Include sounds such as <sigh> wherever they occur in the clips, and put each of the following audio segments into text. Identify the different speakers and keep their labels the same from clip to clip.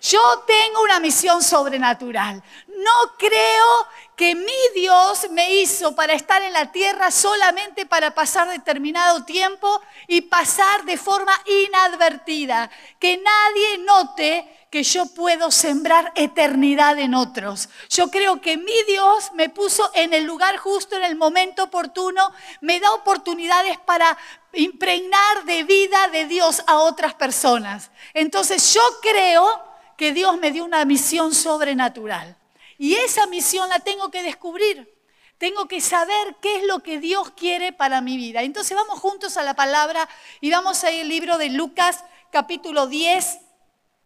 Speaker 1: Yo tengo una misión sobrenatural. No creo que mi Dios me hizo para estar en la tierra solamente para pasar determinado tiempo y pasar de forma inadvertida. Que nadie note que yo puedo sembrar eternidad en otros. Yo creo que mi Dios me puso en el lugar justo, en el momento oportuno, me da oportunidades para impregnar de vida de Dios a otras personas. Entonces yo creo que Dios me dio una misión sobrenatural. Y esa misión la tengo que descubrir. Tengo que saber qué es lo que Dios quiere para mi vida. Entonces vamos juntos a la palabra y vamos a ir al libro de Lucas capítulo 10.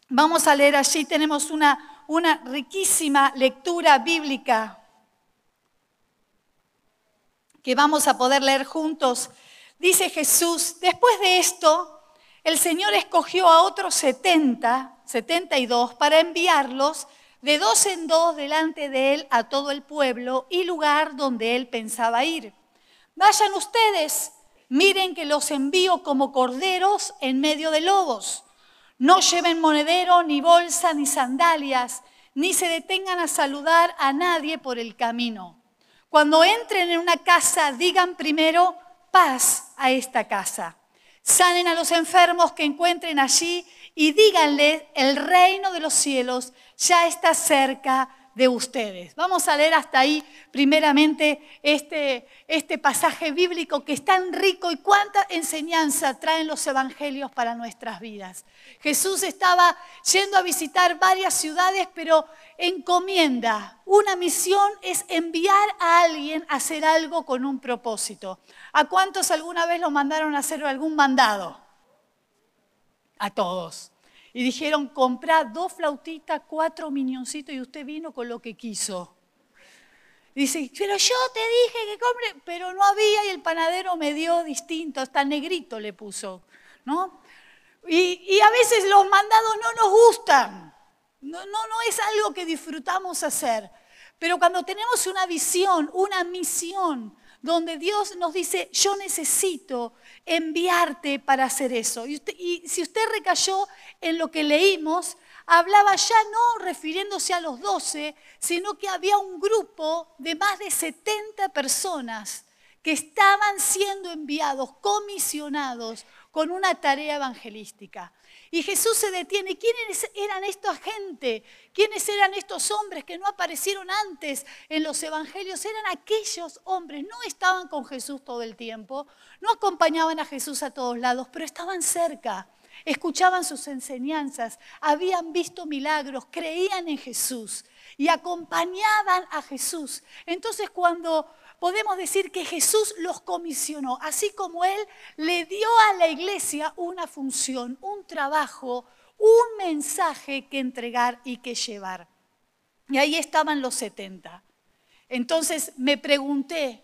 Speaker 1: Vamos a leer allí, tenemos una, una riquísima lectura bíblica que vamos a poder leer juntos. Dice Jesús, después de esto, el Señor escogió a otros 70, 72, para enviarlos de dos en dos delante de él a todo el pueblo y lugar donde él pensaba ir. Vayan ustedes, miren que los envío como corderos en medio de lobos. No lleven monedero, ni bolsa, ni sandalias, ni se detengan a saludar a nadie por el camino. Cuando entren en una casa, digan primero paz a esta casa. Sanen a los enfermos que encuentren allí y díganle, el reino de los cielos ya está cerca de ustedes. Vamos a leer hasta ahí primeramente este, este pasaje bíblico que es tan rico y cuánta enseñanza traen los evangelios para nuestras vidas. Jesús estaba yendo a visitar varias ciudades, pero encomienda, una misión es enviar a alguien a hacer algo con un propósito. ¿A cuántos alguna vez lo mandaron a hacer algún mandado? A todos y dijeron, comprá dos flautitas, cuatro miñoncitos y usted vino con lo que quiso. Dice, pero yo te dije que compre, pero no había y el panadero me dio distinto, hasta negrito le puso, ¿no? Y, y a veces los mandados no nos gustan, no, no, no es algo que disfrutamos hacer, pero cuando tenemos una visión, una misión, donde Dios nos dice, yo necesito enviarte para hacer eso. Y, si usted recayó en lo que leímos, hablaba ya no refiriéndose a los doce, sino que había un grupo de más de 70 personas que estaban siendo enviados, comisionados con una tarea evangelística. Y Jesús se detiene. ¿Quiénes eran esta gente? ¿Quiénes eran estos hombres que no aparecieron antes en los evangelios? Eran aquellos hombres, no estaban con Jesús todo el tiempo, no acompañaban a Jesús a todos lados, pero estaban cerca, escuchaban sus enseñanzas, habían visto milagros, creían en Jesús y acompañaban a Jesús. Entonces cuando podemos decir que Jesús los comisionó, así como Él le dio a la iglesia una función, un trabajo, un mensaje que entregar y que llevar. Y ahí estaban los 70. Entonces me pregunté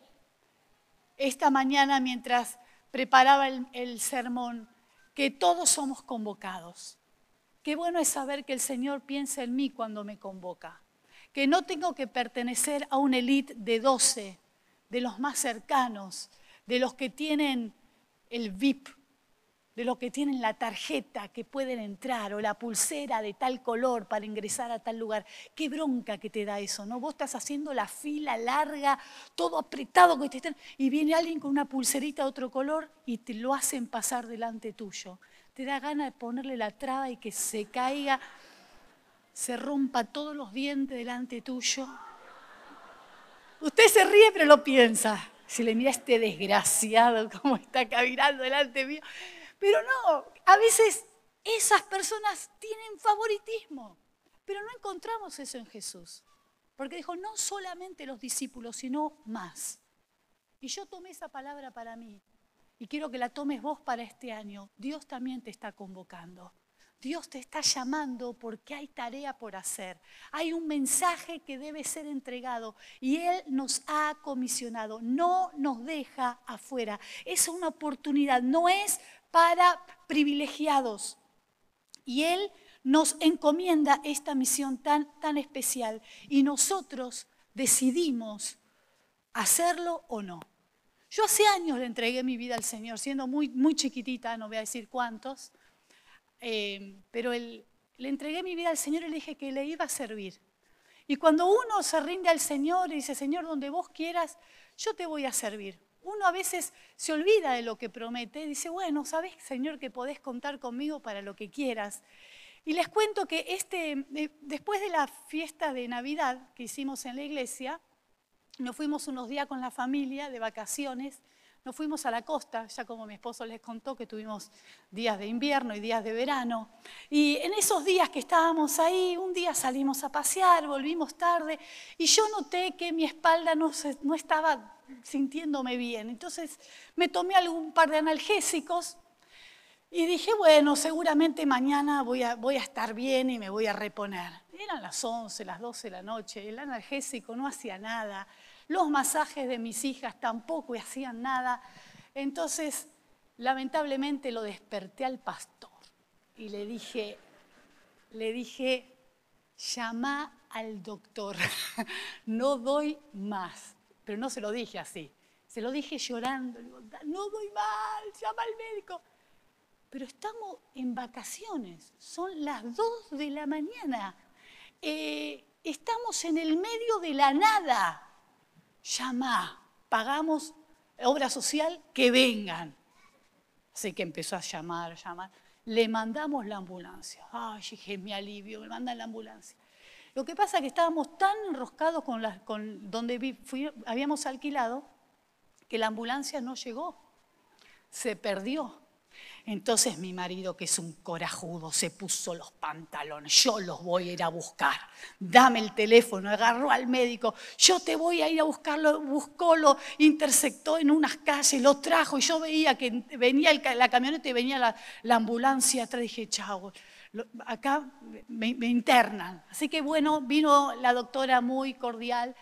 Speaker 1: esta mañana mientras preparaba el, el sermón, que todos somos convocados. Qué bueno es saber que el Señor piensa en mí cuando me convoca, que no tengo que pertenecer a una élite de 12 de los más cercanos, de los que tienen el VIP, de los que tienen la tarjeta que pueden entrar o la pulsera de tal color para ingresar a tal lugar. Qué bronca que te da eso, ¿no? Vos estás haciendo la fila larga, todo apretado que te están, y viene alguien con una pulserita de otro color y te lo hacen pasar delante tuyo. Te da ganas de ponerle la traba y que se caiga, se rompa todos los dientes delante tuyo. Usted se ríe, pero lo piensa. Si le mira a este desgraciado como está caminando delante mío. Pero no, a veces esas personas tienen favoritismo. Pero no encontramos eso en Jesús. Porque dijo, no solamente los discípulos, sino más. Y yo tomé esa palabra para mí. Y quiero que la tomes vos para este año. Dios también te está convocando. Dios te está llamando porque hay tarea por hacer. Hay un mensaje que debe ser entregado y Él nos ha comisionado. No nos deja afuera. Es una oportunidad, no es para privilegiados. Y Él nos encomienda esta misión tan, tan especial y nosotros decidimos hacerlo o no. Yo hace años le entregué mi vida al Señor, siendo muy, muy chiquitita, no voy a decir cuántos. Eh, pero le entregué mi vida al Señor y le dije que le iba a servir. Y cuando uno se rinde al Señor y dice, Señor, donde vos quieras, yo te voy a servir. Uno a veces se olvida de lo que promete, dice, bueno, sabes, Señor, que podés contar conmigo para lo que quieras. Y les cuento que este, eh, después de la fiesta de Navidad que hicimos en la iglesia, nos fuimos unos días con la familia de vacaciones nos fuimos a la costa, ya como mi esposo les contó que tuvimos días de invierno y días de verano. Y en esos días que estábamos ahí, un día salimos a pasear, volvimos tarde y yo noté que mi espalda no, no estaba sintiéndome bien. Entonces me tomé algún par de analgésicos y dije, bueno, seguramente mañana voy a, voy a estar bien y me voy a reponer. Eran las 11, las 12 de la noche, el analgésico no hacía nada. Los masajes de mis hijas tampoco hacían nada. Entonces, lamentablemente lo desperté al pastor y le dije, le dije, llama al doctor, <laughs> no doy más. Pero no se lo dije así, se lo dije llorando, no doy más, llama al médico. Pero estamos en vacaciones, son las dos de la mañana, eh, estamos en el medio de la nada llama, pagamos obra social, que vengan. Así que empezó a llamar, llamar. Le mandamos la ambulancia. Ay, dije, mi alivio, me mandan la ambulancia. Lo que pasa es que estábamos tan enroscados con donde habíamos alquilado que la ambulancia no llegó, se perdió. Entonces mi marido, que es un corajudo, se puso los pantalones. Yo los voy a ir a buscar. Dame el teléfono, agarró al médico. Yo te voy a ir a buscarlo. Buscó, lo interceptó en unas calles, lo trajo y yo veía que venía la camioneta y venía la, ambulancia atrás. Dije, chao, acá me internan. Así que bueno, vino la doctora muy cordial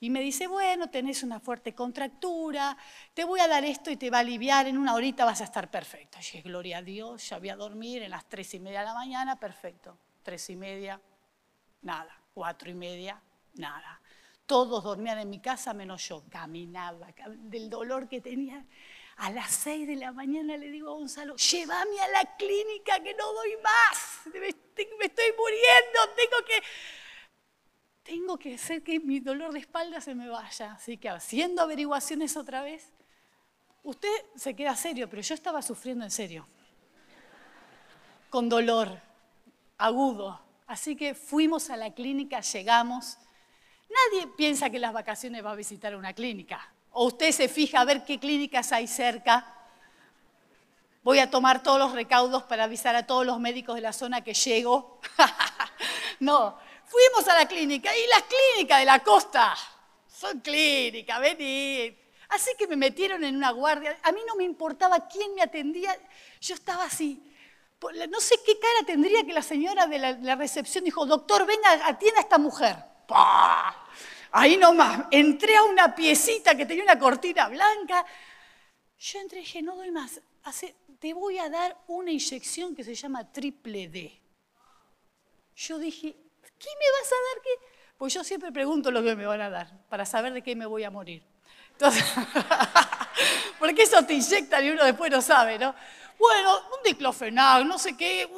Speaker 1: y me dice, bueno, tenés una fuerte contractura, te voy a dar esto y te va a aliviar, en una horita vas a estar perfecto. Y dije, gloria a Dios, ya voy a dormir en las tres y media de la mañana, perfecto. Tres y media, nada. Cuatro y media, nada. Todos dormían en mi casa menos yo. Caminaba del dolor que tenía. A las seis de la mañana le digo a Gonzalo, llévame a la clínica que no doy más. Me estoy muriendo, tengo que tengo que hacer que mi dolor de espalda se me vaya. Así que haciendo averiguaciones otra vez, usted se queda serio, pero yo estaba sufriendo en serio, con dolor agudo. Así que fuimos a la clínica, llegamos. Nadie piensa que las vacaciones va a visitar una clínica. O usted se fija a ver qué clínicas hay cerca. Voy a tomar todos los recaudos para avisar a todos los médicos de la zona que llego. <laughs> no, Fuimos a la clínica y las clínicas de la costa son clínicas, vení. Así que me metieron en una guardia. A mí no me importaba quién me atendía. Yo estaba así. No sé qué cara tendría que la señora de la, recepción dijo, doctor, venga, atienda a esta mujer. Ahí nomás. Entré a una piecita que tenía una cortina blanca. Yo entré y dije, no doy más. te voy a dar una inyección que se llama triple D. Yo dije, ¿Qué me vas a dar? ¿Qué? Pues yo siempre pregunto lo que me van a dar para saber de qué me voy a morir. Entonces, <laughs> porque eso te inyectan y uno después no sabe, ¿no? Bueno, un diclofenac, no sé qué,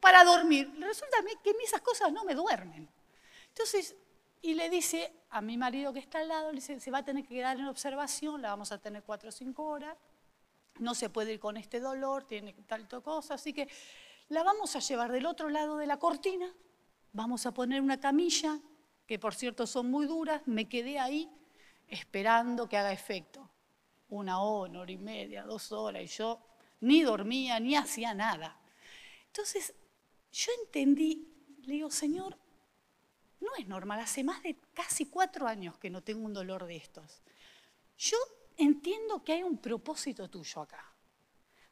Speaker 1: para dormir. Resulta que esas cosas no me duermen. Entonces, y le dice a mi marido que está al lado, le dice, se va a tener que quedar en observación, la vamos a tener cuatro o cinco horas, no se puede ir con este dolor, tiene tal cosa, así que la vamos a llevar del otro lado de la cortina vamos a poner una camilla, que por cierto son muy duras, me quedé ahí esperando que haga efecto. Una hora, una hora y media, dos horas, y yo ni dormía, ni hacía nada. Entonces, yo entendí, le digo, Señor, no es normal, hace más de casi cuatro años que no tengo un dolor de estos. Yo entiendo que hay un propósito tuyo acá.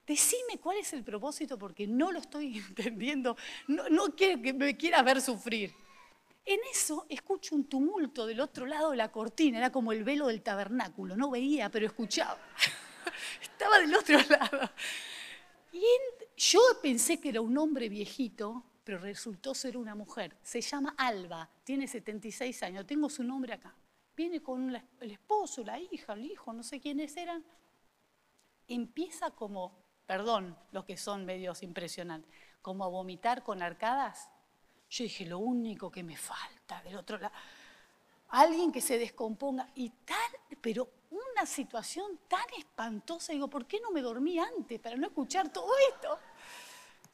Speaker 1: Decime cuál es el propósito porque no lo estoy <laughs> entendiendo. No, quiero que me quieras ver sufrir. En eso escucho un tumulto del otro lado de la cortina, era como el velo del tabernáculo, no veía, pero escuchaba. <laughs> Estaba del otro <laughs> lado. Y yo pensé que era un hombre viejito, pero resultó ser una mujer. Se llama Alba, tiene 76 años, tengo su nombre acá. Viene con el esposo, la hija, el hijo, no sé quiénes eran. Empieza como perdón, los que son medios impresionantes, como a vomitar con arcadas. Yo dije, lo único que me falta del otro lado, alguien que se descomponga y tal, pero una situación tan espantosa, digo, ¿por qué no me dormí antes para no escuchar todo esto?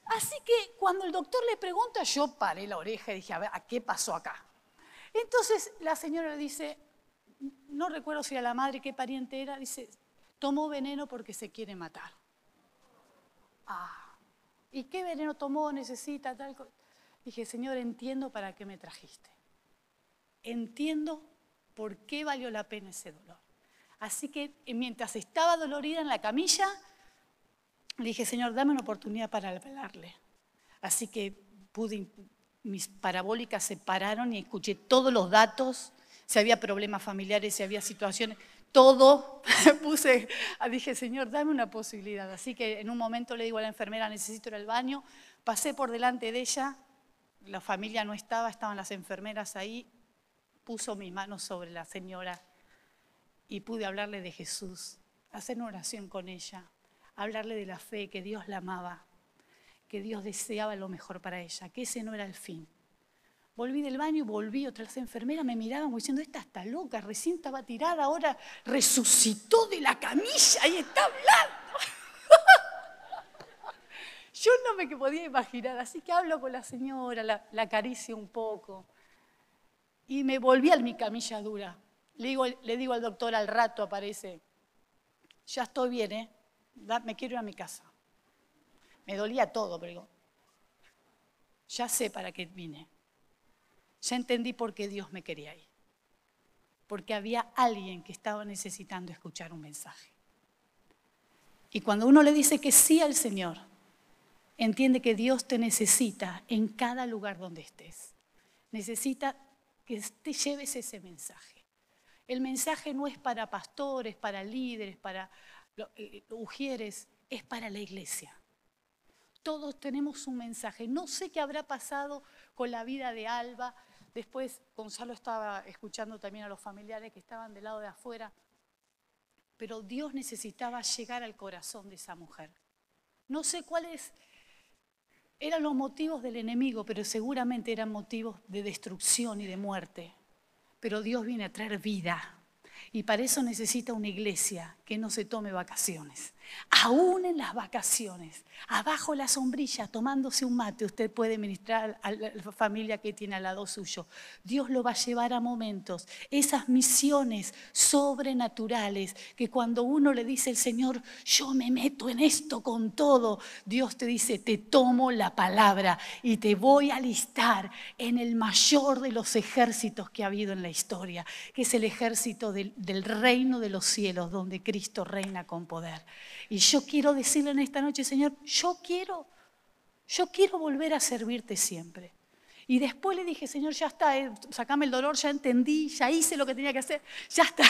Speaker 1: Así que cuando el doctor le pregunta, yo paré la oreja y dije, a ver, ¿a qué pasó acá? Entonces la señora dice, no recuerdo si era la madre, qué pariente era, dice, tomó veneno porque se quiere matar. Ah, ¿y qué veneno tomó? Necesita tal cosa. Dije, Señor, entiendo para qué me trajiste. Entiendo por qué valió la pena ese dolor. Así que mientras estaba dolorida en la camilla, dije, Señor, dame una oportunidad para hablarle. Así que pude, mis parabólicas se pararon y escuché todos los datos, si había problemas familiares, si había situaciones, todo. <laughs> Puse, dije, Señor, dame una posibilidad. Así que en un momento le digo a la enfermera, necesito ir al baño. Pasé por delante de ella, la familia no estaba, estaban las enfermeras ahí. Puso mis manos sobre la señora y pude hablarle de Jesús, hacer una oración con ella hablarle de la fe, que Dios la amaba, que Dios deseaba lo mejor para ella, que ese no era el fin. Volví del baño volví, otra vez enfermera me miraban diciendo, esta está loca, recién estaba tirada, ahora resucitó de la camilla y está hablando. <laughs> Yo no me podía imaginar, así que hablo con la señora, la, la acaricio un poco. Y me volví a mi camilla dura. Le digo, le digo al doctor al rato, aparece, ya estoy bien, ¿eh? me quiero ir a mi casa. Me dolía todo, pero digo, ya sé para qué vine. Ya entendí por qué Dios me quería ir. Porque había alguien que estaba necesitando escuchar un mensaje. Y cuando uno le dice que sí al Señor, entiende que Dios te necesita en cada lugar donde estés. Necesita que te lleves ese mensaje. El mensaje no es para pastores, para líderes, para eh, Ujieres, es para la iglesia. Todos tenemos un mensaje. No sé qué habrá pasado con la vida de Alba. Después Gonzalo estaba escuchando también a los familiares que estaban del lado de afuera. Pero Dios necesitaba llegar al corazón de esa mujer. No sé cuáles eran los motivos del enemigo, pero seguramente eran motivos de destrucción y de muerte. Pero Dios viene a traer vida. Y para eso necesita una iglesia que no se tome vacaciones. Aún en las vacaciones, abajo la sombrilla, tomándose un mate, usted puede ministrar a la familia que tiene al lado suyo. Dios lo va a llevar a momentos, esas misiones sobrenaturales, que cuando uno le dice al Señor, yo me meto en esto con todo, Dios te dice, te tomo la palabra y te voy a alistar en el mayor de los ejércitos que ha habido en la historia, que es el ejército del, del reino de los cielos, donde Cristo reina con poder. Y yo quiero decirle en esta noche, Señor, yo quiero, yo quiero volver a servirte siempre. Y después le dije, Señor, ya está, eh, sacame el dolor, ya entendí, ya hice lo que tenía que hacer, <laughs> ya está.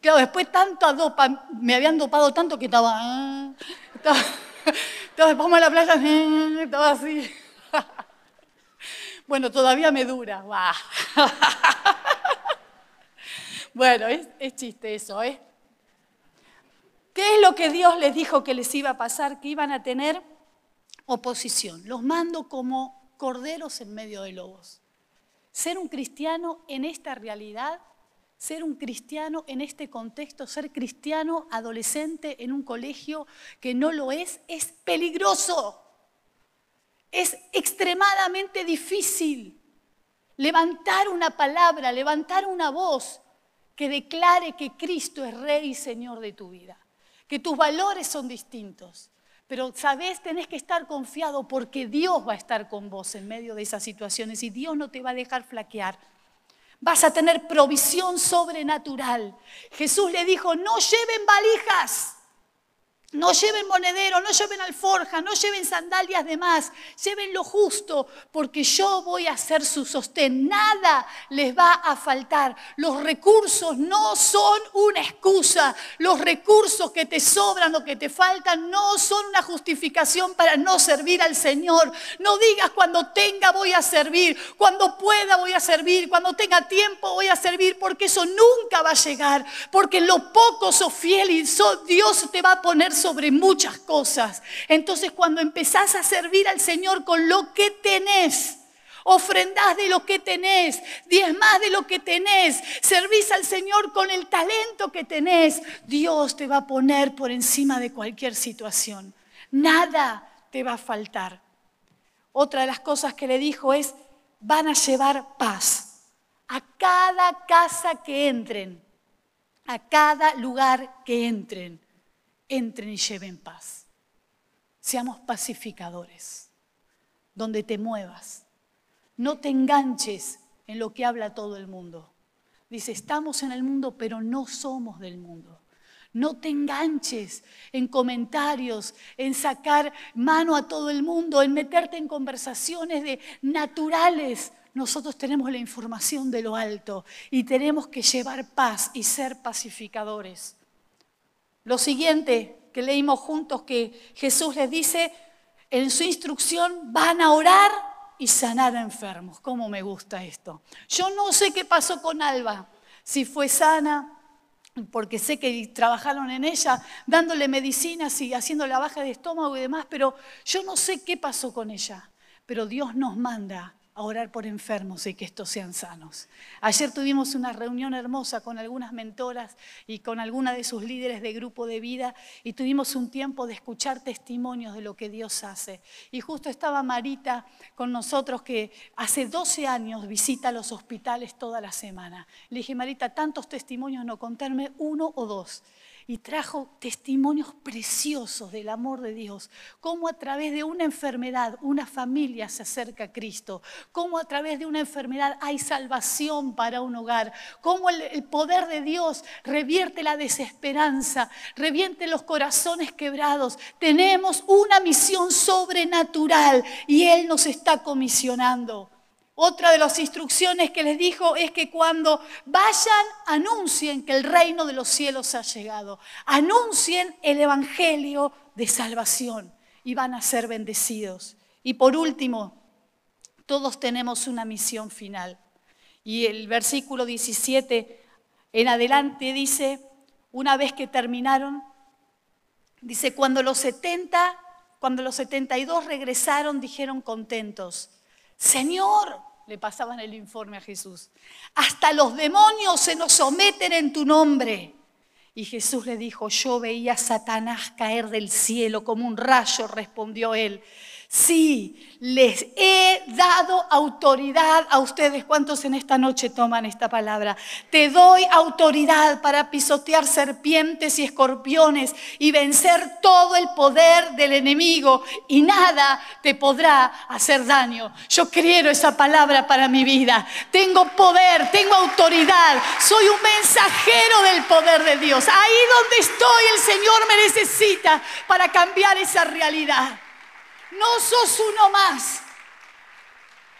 Speaker 1: Claro, después tanto dopa, me habían dopado tanto que estaba, ah, estaba, <laughs> estaba a la playa, <laughs> estaba así. Bueno, todavía me dura. Bueno, es chiste eso, ¿eh? ¿Qué es lo que Dios les dijo que les iba a pasar? Que iban a tener oposición. Los mando como corderos en medio de lobos. Ser un cristiano en esta realidad, ser un cristiano en este contexto, ser cristiano adolescente en un colegio que no lo es, es peligroso. Es extremadamente difícil levantar una palabra, levantar una voz que declare que Cristo es Rey y Señor de tu vida que tus valores son distintos. Pero sabes, tenés que estar confiado porque Dios va a estar con vos en medio de esas situaciones y Dios no te va a dejar flaquear. Vas a tener provisión sobrenatural. Jesús le dijo, no lleven valijas. No lleven monedero, no lleven alforja, no lleven sandalias de más, lleven lo justo, porque yo voy a ser su sostén. Nada les va a faltar. Los recursos no son una excusa. Los recursos que te sobran o que te faltan no son una justificación para no servir al Señor. No digas cuando tenga voy a servir, cuando pueda voy a servir, cuando tenga tiempo voy a servir, porque eso nunca va a llegar. Porque lo poco sos fiel y Dios te va a poner sobre muchas cosas. Entonces cuando empezás a servir al Señor con lo que tenés, ofrendás de lo que tenés, más de lo que tenés, servís al Señor con el talento que tenés, Dios te va a poner por encima de cualquier situación. Nada te va a faltar. Otra de las cosas que le dijo es, van a llevar paz a cada casa que entren, a cada lugar que entren, entren y lleven paz. Seamos pacificadores, donde te muevas. No te enganches en lo que habla todo el mundo. Dice, estamos en el mundo, pero no somos del mundo. No te enganches en comentarios, en sacar mano a todo el mundo, en meterte en conversaciones de naturales. Nosotros tenemos la información de lo alto y tenemos que llevar paz y ser pacificadores. Lo siguiente que leímos juntos que Jesús les dice en su instrucción, van a orar y sanar a enfermos. ¿Cómo me gusta esto? Yo no sé qué pasó con Alba, si fue sana, porque sé que trabajaron en ella dándole medicinas y haciendo la baja de estómago y demás, pero yo no sé qué pasó con ella. Pero Dios nos manda a orar por enfermos y que estos sean sanos. Ayer tuvimos una reunión hermosa con algunas mentoras y con alguna de sus líderes de grupo de vida y tuvimos un tiempo de escuchar testimonios de lo que Dios hace. Y justo estaba Marita con nosotros que hace 12 años visita los hospitales toda la semana. Le dije, Marita, tantos testimonios, no contarme uno o dos y trajo testimonios preciosos del amor de Dios, cómo a través de una enfermedad una familia se acerca a Cristo, cómo a través de una enfermedad hay salvación para un hogar, cómo el, poder de Dios revierte la desesperanza, revierte los corazones quebrados. Tenemos una misión sobrenatural y Él nos está comisionando. Otra de las instrucciones que les dijo es que cuando vayan, anuncien que el reino de los cielos ha llegado. Anuncien el evangelio de salvación y van a ser bendecidos. Y por último, todos tenemos una misión final. Y el versículo 17 en adelante dice, una vez que terminaron, dice, cuando los 70, cuando los 72 regresaron, dijeron contentos Señor, le pasaban el informe a Jesús, hasta los demonios se nos someten en tu nombre. Y Jesús le dijo, yo veía a Satanás caer del cielo como un rayo, respondió él. Sí, les he dado autoridad a ustedes. ¿Cuántos en esta noche toman esta palabra? Te doy autoridad para pisotear serpientes y escorpiones y vencer todo el poder del enemigo y nada te podrá hacer daño. Yo quiero esa palabra para mi vida. Tengo poder, tengo autoridad. Soy un mensajero del poder de Dios. Ahí donde estoy el Señor me necesita para cambiar esa realidad. No sos uno más.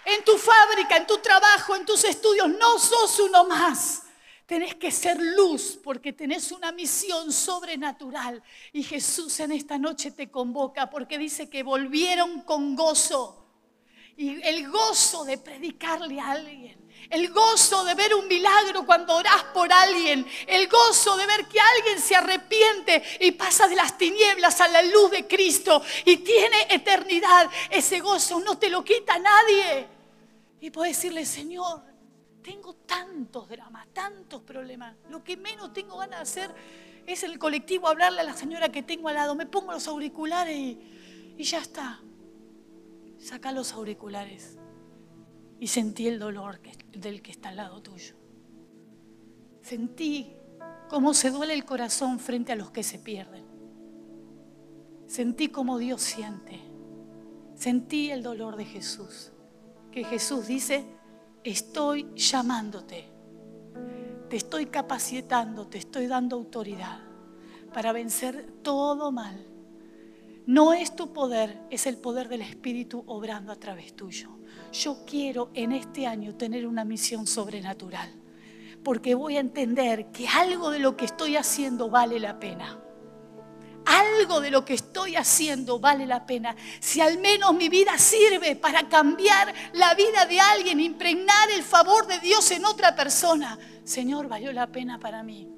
Speaker 1: En tu fábrica, en tu trabajo, en tus estudios, no sos uno más. Tenés que ser luz porque tenés una misión sobrenatural. Y Jesús en esta noche te convoca porque dice que volvieron con gozo. Y el gozo de predicarle a alguien el gozo de ver un milagro cuando orás por alguien. El gozo de ver que alguien se arrepiente y pasa de las tinieblas a la luz de Cristo y tiene eternidad. Ese gozo no te lo quita nadie. Y puedes decirle, Señor, tengo tantos dramas, tantos problemas. Lo que menos tengo ganas de hacer es el colectivo hablarle a la señora que tengo al lado. Me pongo los auriculares y, y ya está. Saca los auriculares y sentí el dolor del que está al lado tuyo. Sentí cómo se duele el corazón frente a los que se pierden. Sentí cómo Dios siente. Sentí el dolor de Jesús. Que Jesús dice, estoy llamándote. Te estoy capacitando, te estoy dando autoridad para vencer todo mal. No es tu poder, es el poder del Espíritu obrando a través tuyo yo quiero en este año tener una misión sobrenatural, porque voy a entender que algo de lo que estoy haciendo vale la pena. Algo de lo que estoy haciendo vale la pena. Si al menos mi vida sirve para cambiar la vida de alguien, impregnar el favor de Dios en otra persona, Señor, valió la pena para mí.